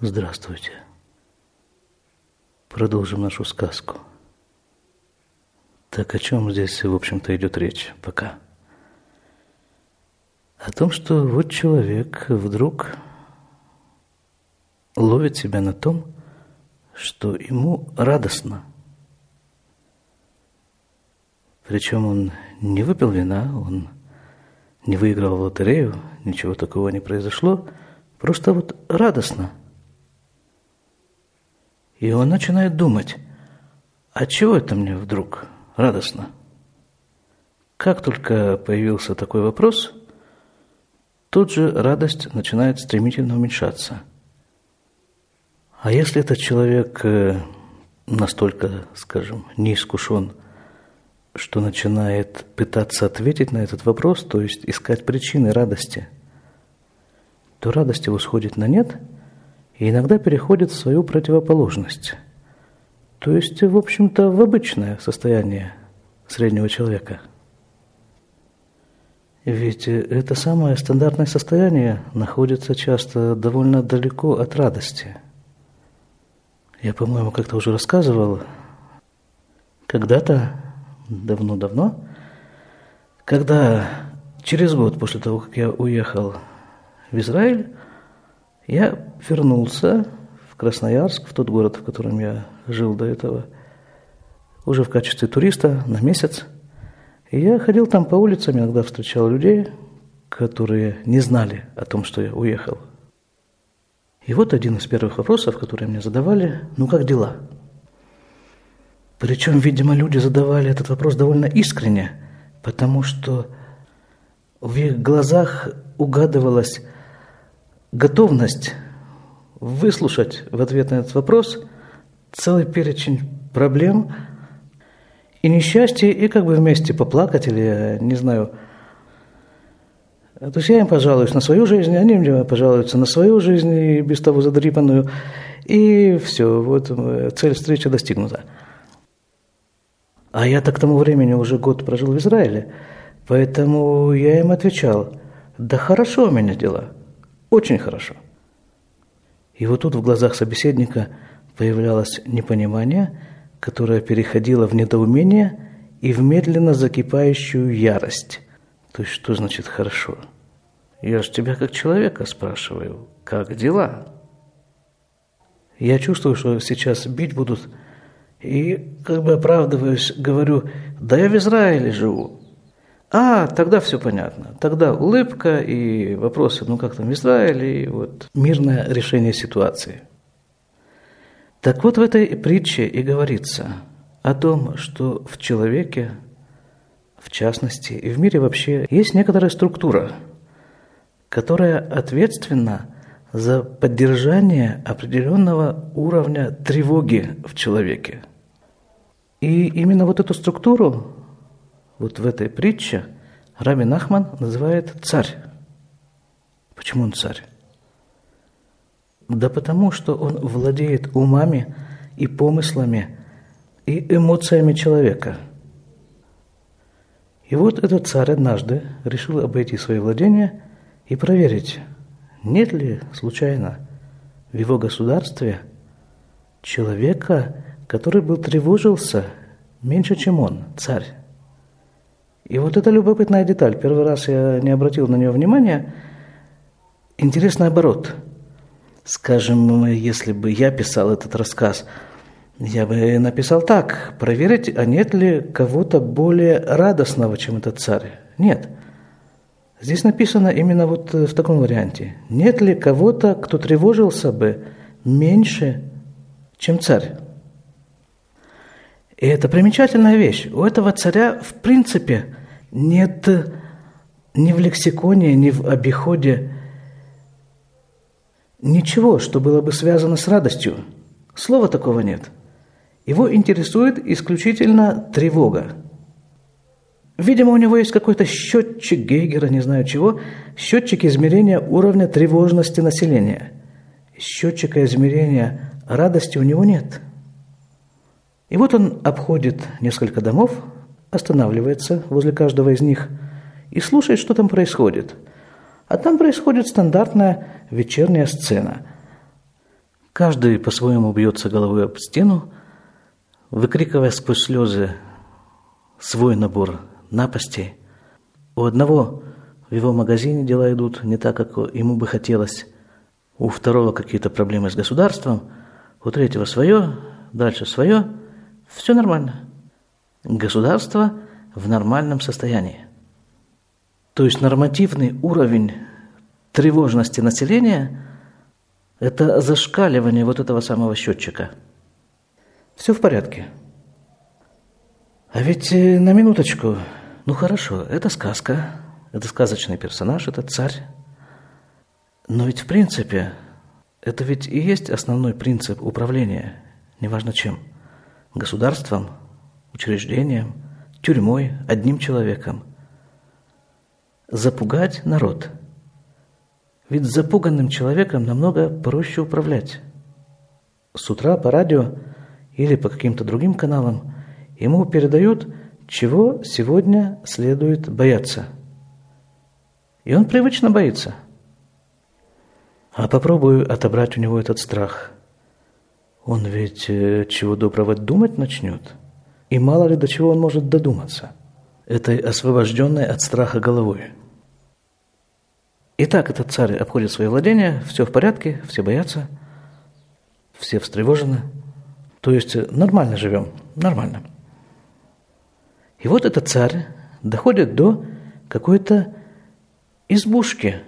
Здравствуйте. Продолжим нашу сказку. Так о чем здесь, в общем-то, идет речь пока? О том, что вот человек вдруг ловит себя на том, что ему радостно. Причем он не выпил вина, он не выиграл в лотерею, ничего такого не произошло, просто вот радостно – и он начинает думать, а чего это мне вдруг радостно? Как только появился такой вопрос, тут же радость начинает стремительно уменьшаться. А если этот человек э, настолько, скажем, не искушен, что начинает пытаться ответить на этот вопрос, то есть искать причины радости, то радость его сходит на нет – и иногда переходит в свою противоположность. То есть, в общем-то, в обычное состояние среднего человека. Ведь это самое стандартное состояние находится часто довольно далеко от радости. Я, по-моему, как-то уже рассказывал, когда-то, давно-давно, когда через год после того, как я уехал в Израиль, я вернулся в Красноярск, в тот город, в котором я жил до этого, уже в качестве туриста на месяц. И я ходил там по улицам, иногда встречал людей, которые не знали о том, что я уехал. И вот один из первых вопросов, которые мне задавали, ну как дела? Причем, видимо, люди задавали этот вопрос довольно искренне, потому что в их глазах угадывалась готовность выслушать в ответ на этот вопрос целый перечень проблем и несчастья, и как бы вместе поплакать или, не знаю, то есть я им пожалуюсь на свою жизнь, они мне пожалуются на свою жизнь, и без того задрипанную, и все, вот цель встречи достигнута. А я-то к тому времени уже год прожил в Израиле, поэтому я им отвечал, да хорошо у меня дела – очень хорошо. И вот тут в глазах собеседника появлялось непонимание, которое переходило в недоумение и в медленно закипающую ярость. То есть что значит хорошо? Я же тебя как человека спрашиваю, как дела? Я чувствую, что сейчас бить будут, и как бы оправдываюсь, говорю, да я в Израиле живу, а, тогда все понятно. Тогда улыбка и вопросы, ну как там в Израиле, и вот мирное решение ситуации. Так вот в этой притче и говорится о том, что в человеке, в частности, и в мире вообще есть некоторая структура, которая ответственна за поддержание определенного уровня тревоги в человеке. И именно вот эту структуру вот в этой притче Раби Нахман называет царь. Почему он царь? Да потому что он владеет умами и помыслами и эмоциями человека. И вот этот царь однажды решил обойти свои владения и проверить, нет ли случайно в его государстве человека, который был тревожился меньше, чем он, царь. И вот это любопытная деталь. Первый раз я не обратил на нее внимания. Интересный оборот. Скажем, если бы я писал этот рассказ, я бы написал так. Проверить, а нет ли кого-то более радостного, чем этот царь. Нет. Здесь написано именно вот в таком варианте. Нет ли кого-то, кто тревожился бы меньше, чем царь? И это примечательная вещь. У этого царя, в принципе, нет ни в лексиконе, ни в обиходе ничего, что было бы связано с радостью. Слова такого нет. Его интересует исключительно тревога. Видимо, у него есть какой-то счетчик Гейгера, не знаю чего, счетчик измерения уровня тревожности населения. Счетчика измерения радости у него нет – и вот он обходит несколько домов, останавливается возле каждого из них и слушает, что там происходит. А там происходит стандартная вечерняя сцена. Каждый по-своему бьется головой об стену, выкрикивая сквозь слезы свой набор напастей. У одного в его магазине дела идут не так, как ему бы хотелось. У второго какие-то проблемы с государством, у третьего свое, дальше свое. Все нормально. Государство в нормальном состоянии. То есть нормативный уровень тревожности населения – это зашкаливание вот этого самого счетчика. Все в порядке. А ведь э, на минуточку, ну хорошо, это сказка, это сказочный персонаж, это царь. Но ведь в принципе, это ведь и есть основной принцип управления, неважно чем. Государством, учреждением, тюрьмой, одним человеком. Запугать народ. Ведь запуганным человеком намного проще управлять. С утра по радио или по каким-то другим каналам – Ему передают, чего сегодня следует бояться. И он привычно боится. А попробую отобрать у него этот страх. Он ведь э, чего доброго думать начнет. И мало ли до чего он может додуматься. Этой освобожденной от страха головой. Итак, этот царь обходит свои владения, все в порядке, все боятся, все встревожены. То есть э, нормально живем, нормально. И вот этот царь доходит до какой-то избушки,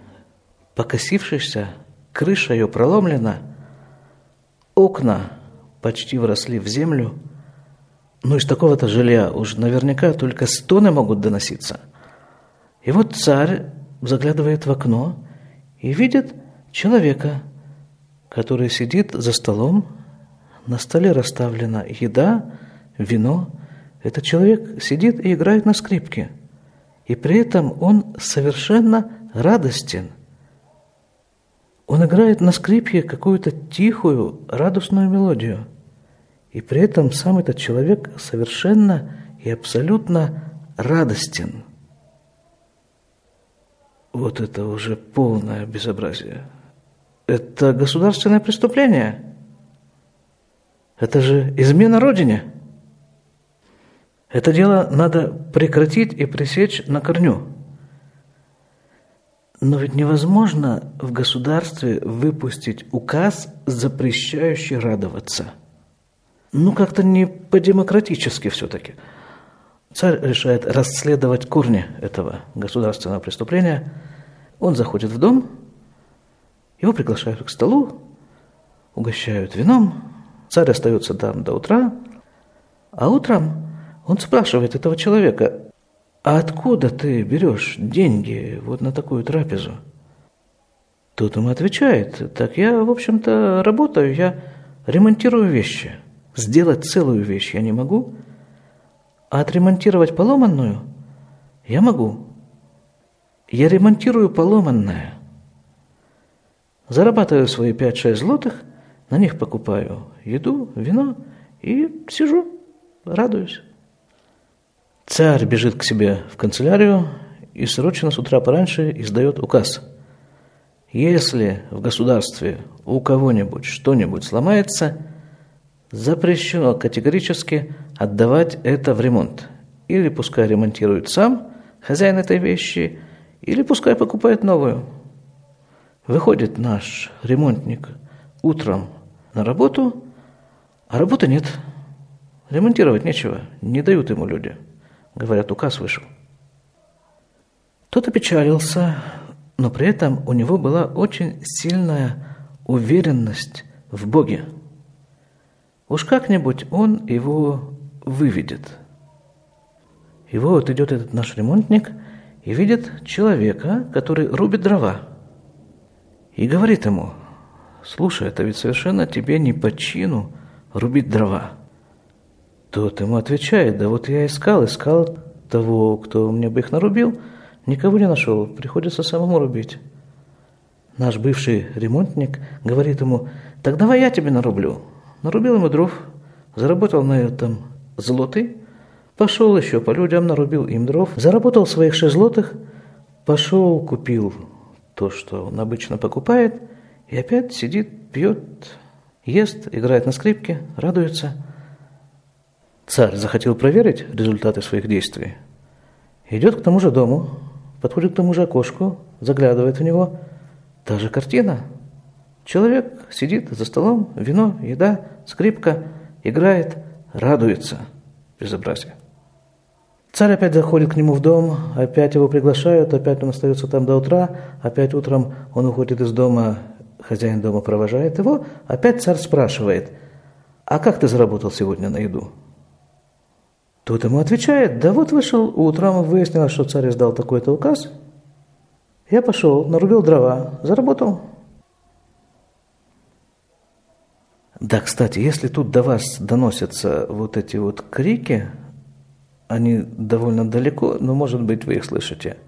покосившейся, крыша ее проломлена, окна почти вросли в землю, но из такого-то жилья уж наверняка только стоны могут доноситься. И вот царь заглядывает в окно и видит человека, который сидит за столом, на столе расставлена еда, вино – этот человек сидит и играет на скрипке, и при этом он совершенно радостен. Он играет на скрипке какую-то тихую, радостную мелодию. И при этом сам этот человек совершенно и абсолютно радостен. Вот это уже полное безобразие. Это государственное преступление. Это же измена Родине. Это дело надо прекратить и пресечь на корню. Но ведь невозможно в государстве выпустить указ, запрещающий радоваться. Ну, как-то не по-демократически все-таки. Царь решает расследовать корни этого государственного преступления. Он заходит в дом, его приглашают к столу, угощают вином. Царь остается там до утра, а утром он спрашивает этого человека, а откуда ты берешь деньги вот на такую трапезу? Тот ему отвечает, так я, в общем-то, работаю, я ремонтирую вещи. Сделать целую вещь я не могу, а отремонтировать поломанную я могу. Я ремонтирую поломанное. Зарабатываю свои 5-6 злотых, на них покупаю еду, вино и сижу, радуюсь. Царь бежит к себе в канцелярию и срочно с утра пораньше издает указ. Если в государстве у кого-нибудь что-нибудь сломается, запрещено категорически отдавать это в ремонт. Или пускай ремонтирует сам хозяин этой вещи, или пускай покупает новую. Выходит наш ремонтник утром на работу, а работы нет. Ремонтировать нечего, не дают ему люди. Говорят, указ вышел. Тот опечалился, но при этом у него была очень сильная уверенность в Боге. Уж как-нибудь он его выведет. И вот идет этот наш ремонтник и видит человека, который рубит дрова. И говорит ему, слушай, это ведь совершенно тебе не по чину рубить дрова. Тот ему отвечает, да вот я искал, искал того, кто мне бы их нарубил, никого не нашел, приходится самому рубить. Наш бывший ремонтник говорит ему, так давай я тебе нарублю. Нарубил ему дров, заработал на этом злоты, пошел еще по людям, нарубил им дров, заработал своих шесть злотых, пошел, купил то, что он обычно покупает, и опять сидит, пьет Ест, играет на скрипке, радуется. Царь захотел проверить результаты своих действий. Идет к тому же дому, подходит к тому же окошку, заглядывает в него. Та же картина. Человек сидит за столом, вино, еда, скрипка, играет, радуется. Безобразие. Царь опять заходит к нему в дом, опять его приглашают, опять он остается там до утра, опять утром он уходит из дома, хозяин дома провожает его, опять царь спрашивает, а как ты заработал сегодня на еду? Тот ему отвечает, да вот вышел утром, выяснилось, что царь издал такой-то указ, я пошел, нарубил дрова, заработал. Да, кстати, если тут до вас доносятся вот эти вот крики, они довольно далеко, но, может быть, вы их слышите.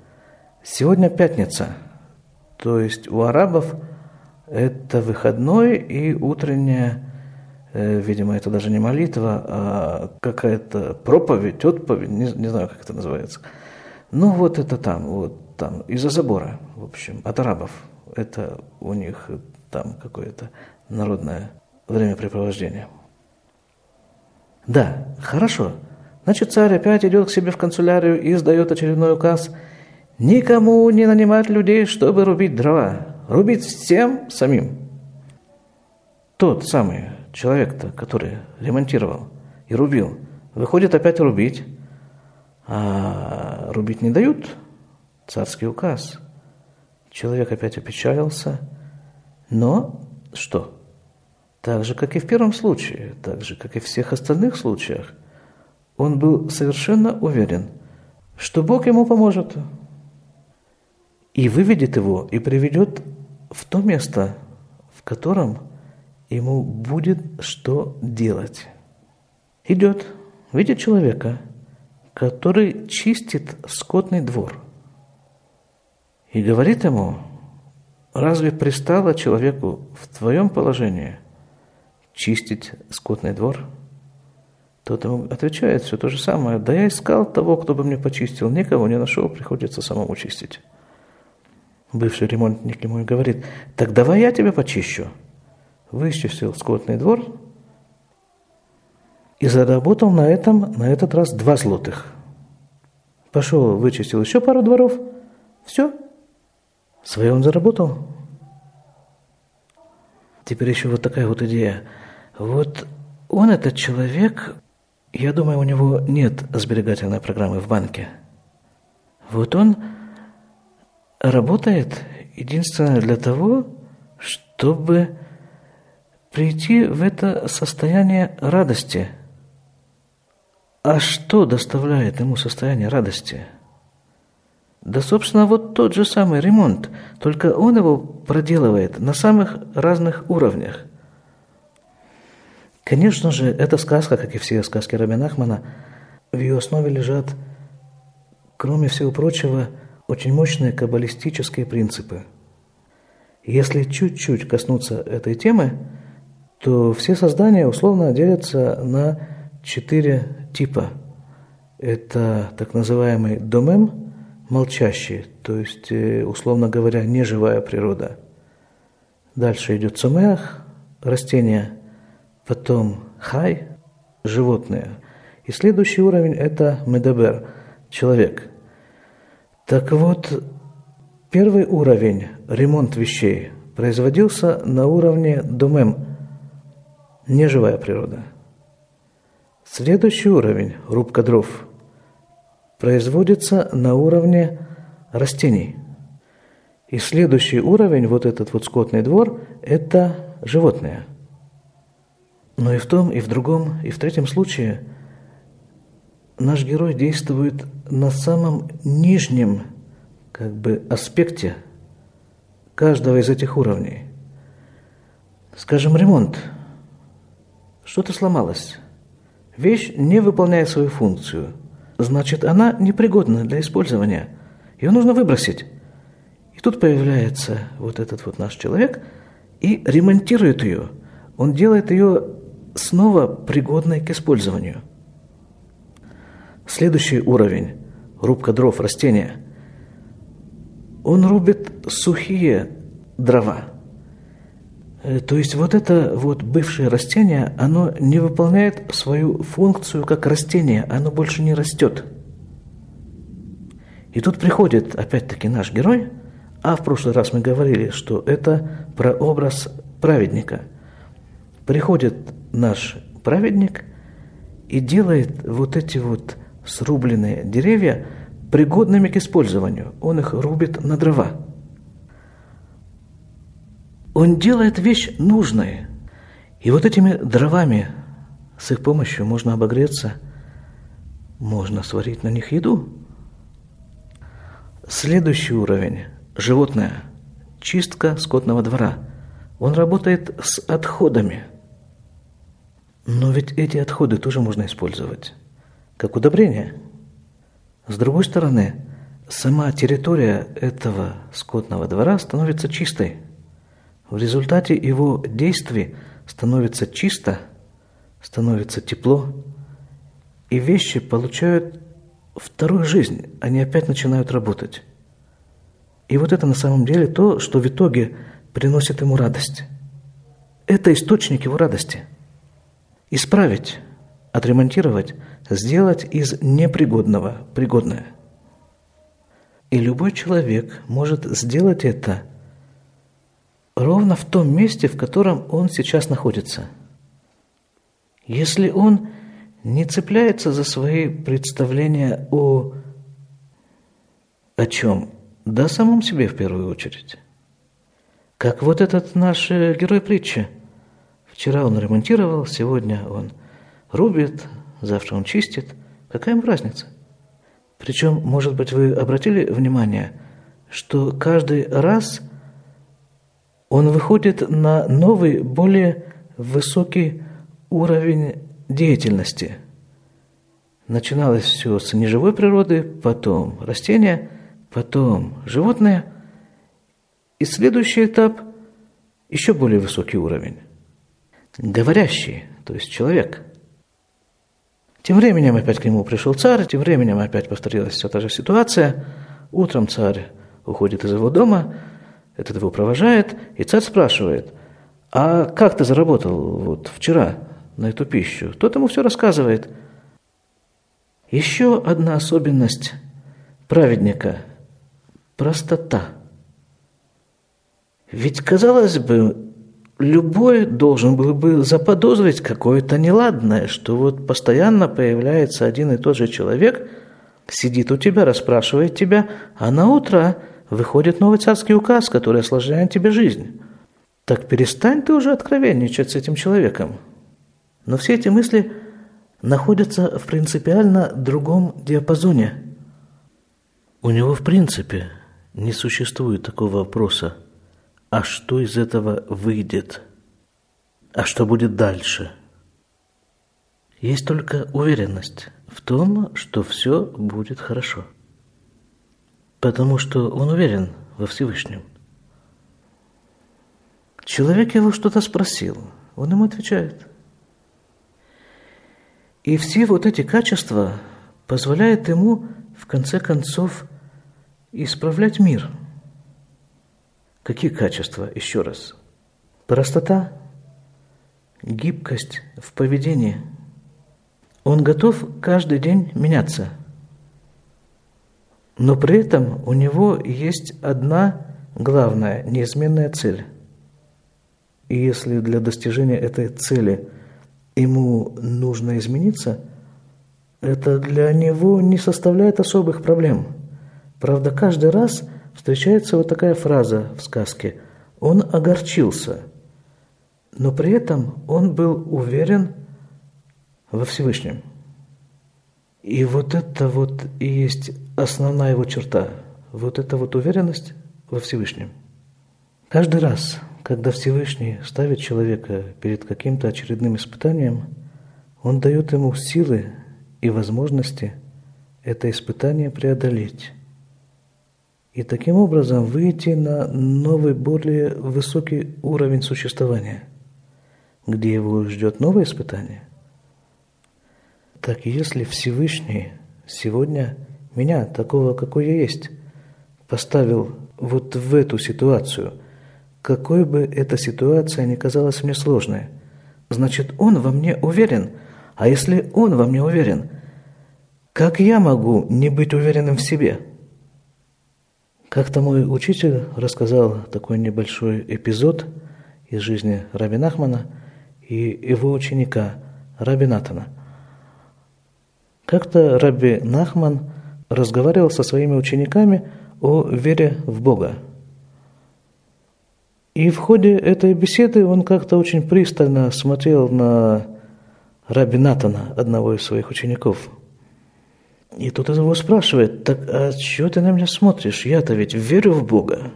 Сегодня пятница, то есть у арабов это выходной и утренняя, видимо, это даже не молитва, а какая-то проповедь, отповедь, не, не знаю, как это называется. Ну, вот это там, вот там, из-за забора, в общем, от арабов. Это у них там какое-то народное времяпрепровождение. Да, хорошо. Значит, царь опять идет к себе в канцелярию и издает очередной указ «Никому не нанимать людей, чтобы рубить дрова, рубить всем самим». Тот самый человек-то, который ремонтировал и рубил, выходит опять рубить, а рубить не дают, царский указ. Человек опять опечалился, но что? Так же, как и в первом случае, так же, как и в всех остальных случаях – он был совершенно уверен, что Бог ему поможет и выведет его и приведет в то место, в котором ему будет что делать. Идет, видит человека, который чистит скотный двор, и говорит ему, разве пристало человеку в твоем положении чистить скотный двор – тот ему отвечает все то же самое. Да я искал того, кто бы мне почистил. Никого не нашел, приходится самому чистить. Бывший ремонтник ему и говорит, так давай я тебя почищу. Вычистил скотный двор и заработал на этом, на этот раз два злотых. Пошел, вычистил еще пару дворов. Все. Свое он заработал. Теперь еще вот такая вот идея. Вот он, этот человек, я думаю, у него нет сберегательной программы в банке. Вот он работает единственно для того, чтобы прийти в это состояние радости. А что доставляет ему состояние радости? Да, собственно, вот тот же самый ремонт, только он его проделывает на самых разных уровнях – Конечно же, эта сказка, как и все сказки Рабина Ахмана, в ее основе лежат, кроме всего прочего, очень мощные каббалистические принципы. Если чуть-чуть коснуться этой темы, то все создания условно делятся на четыре типа. Это так называемый домем, молчащий, то есть, э, условно говоря, неживая природа. Дальше идет цумеах, растения – потом хай – животные. И следующий уровень – это медабер – человек. Так вот, первый уровень – ремонт вещей – производился на уровне домем – неживая природа. Следующий уровень – рубка дров – производится на уровне растений. И следующий уровень, вот этот вот скотный двор – это животные – но и в том, и в другом, и в третьем случае наш герой действует на самом нижнем как бы аспекте каждого из этих уровней. Скажем, ремонт. Что-то сломалось. Вещь не выполняет свою функцию. Значит, она непригодна для использования. Ее нужно выбросить. И тут появляется вот этот вот наш человек и ремонтирует ее. Он делает ее снова пригодной к использованию. Следующий уровень – рубка дров растения. Он рубит сухие дрова. Э, то есть вот это вот бывшее растение, оно не выполняет свою функцию как растение, оно больше не растет. И тут приходит опять-таки наш герой, а в прошлый раз мы говорили, что это про образ праведника. Приходит наш праведник и делает вот эти вот срубленные деревья пригодными к использованию. Он их рубит на дрова. Он делает вещь нужной. И вот этими дровами, с их помощью можно обогреться, можно сварить на них еду. Следующий уровень – животное, чистка скотного двора. Он работает с отходами. Но ведь эти отходы тоже можно использовать как удобрение. С другой стороны, сама территория этого скотного двора становится чистой. В результате его действий становится чисто, становится тепло, и вещи получают вторую жизнь, они опять начинают работать. И вот это на самом деле то, что в итоге приносит ему радость. Это источник его радости. Исправить, отремонтировать – сделать из непригодного пригодное. И любой человек может сделать это ровно в том месте, в котором он сейчас находится. Если он не цепляется за свои представления о, о чем? Да самом себе в первую очередь. Как вот этот наш э, герой притчи. Вчера он ремонтировал, сегодня он рубит, завтра он чистит. Какая ему разница? Причем, может быть, вы обратили внимание, что каждый раз он выходит на новый, более высокий уровень деятельности. Начиналось все с неживой природы, потом растения, потом животные. И следующий этап – еще более высокий уровень. Говорящий, то есть человек – тем временем опять к нему пришел царь, тем временем опять повторилась вся та же ситуация. Утром царь уходит из его дома, этот его провожает, и царь спрашивает, а как ты заработал вот вчера на эту пищу? Тот ему все рассказывает. Еще одна особенность праведника – простота. Ведь, казалось бы, любой должен был бы заподозрить какое-то неладное, что вот постоянно появляется один и тот же человек, сидит у тебя, расспрашивает тебя, а на утро выходит новый царский указ, который осложняет тебе жизнь. Так перестань ты уже откровенничать с этим человеком. Но все эти мысли находятся в принципиально другом диапазоне. У него в принципе не существует такого вопроса – а что из этого выйдет? А что будет дальше? Есть только уверенность в том, что все будет хорошо. Потому что он уверен во Всевышнем. Человек его что-то спросил, он ему отвечает. И все вот эти качества позволяют ему, в конце концов, исправлять мир – Какие качества? Еще раз. Простота, гибкость в поведении. Он готов каждый день меняться. Но при этом у него есть одна главная, неизменная цель. И если для достижения этой цели ему нужно измениться, это для него не составляет особых проблем. Правда, каждый раз – встречается вот такая фраза в сказке «Он огорчился», но при этом он был уверен во Всевышнем. И вот это вот и есть основная его черта, вот эта вот уверенность во Всевышнем. Каждый раз, когда Всевышний ставит человека перед каким-то очередным испытанием, он дает ему силы и возможности это испытание преодолеть и таким образом выйти на новый, более высокий уровень существования, где его ждет новое испытание. Так если Всевышний сегодня меня, такого, какой я есть, поставил вот в эту ситуацию, какой бы эта ситуация ни казалась мне сложной. Значит, он во мне уверен. А если он во мне уверен, как я могу не быть уверенным в себе? Как-то мой учитель рассказал такой небольшой эпизод из жизни Раби Нахмана и его ученика Раби Натана. Как-то Раби Нахман разговаривал со своими учениками о вере в Бога. И в ходе этой беседы он как-то очень пристально смотрел на Раби Натана, одного из своих учеников – и тут его спрашивает, так а чего ты на меня смотришь? Я-то ведь верю в Бога.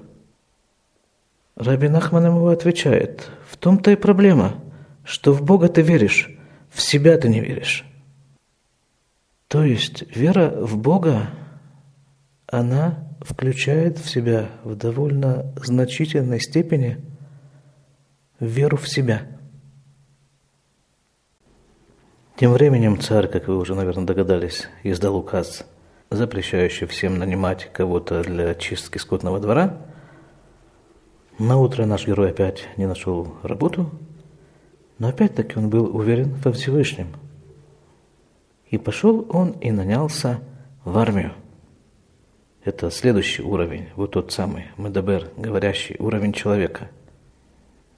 Раби Нахман ему отвечает, в том-то и проблема, что в Бога ты веришь, в себя ты не веришь. То есть вера в Бога, она включает в себя в довольно значительной степени веру в себя – тем временем царь, как вы уже, наверное, догадались, издал указ, запрещающий всем нанимать кого-то для очистки скотного двора. На утро наш герой опять не нашел работу, но опять-таки он был уверен во Всевышнем. И пошел он и нанялся в армию. Это следующий уровень, вот тот самый Медабер, говорящий уровень человека.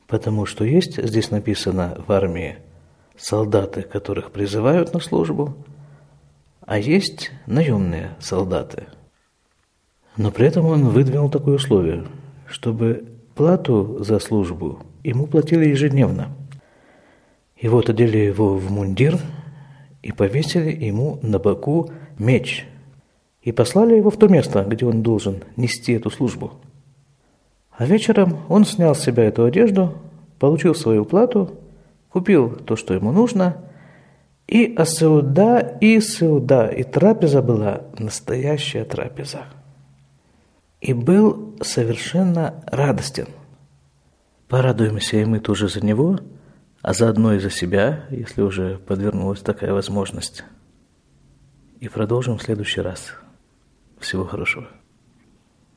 Потому что есть здесь написано в армии – солдаты, которых призывают на службу, а есть наемные солдаты. Но при этом он выдвинул такое условие, чтобы плату за службу ему платили ежедневно. И вот одели его в мундир и повесили ему на боку меч. И послали его в то место, где он должен нести эту службу. А вечером он снял с себя эту одежду, получил свою плату купил то, что ему нужно, и асеуда, и сеуда, и трапеза была настоящая трапеза. И был совершенно радостен. Порадуемся и мы тоже за него, а заодно и за себя, если уже подвернулась такая возможность. И продолжим в следующий раз. Всего хорошего.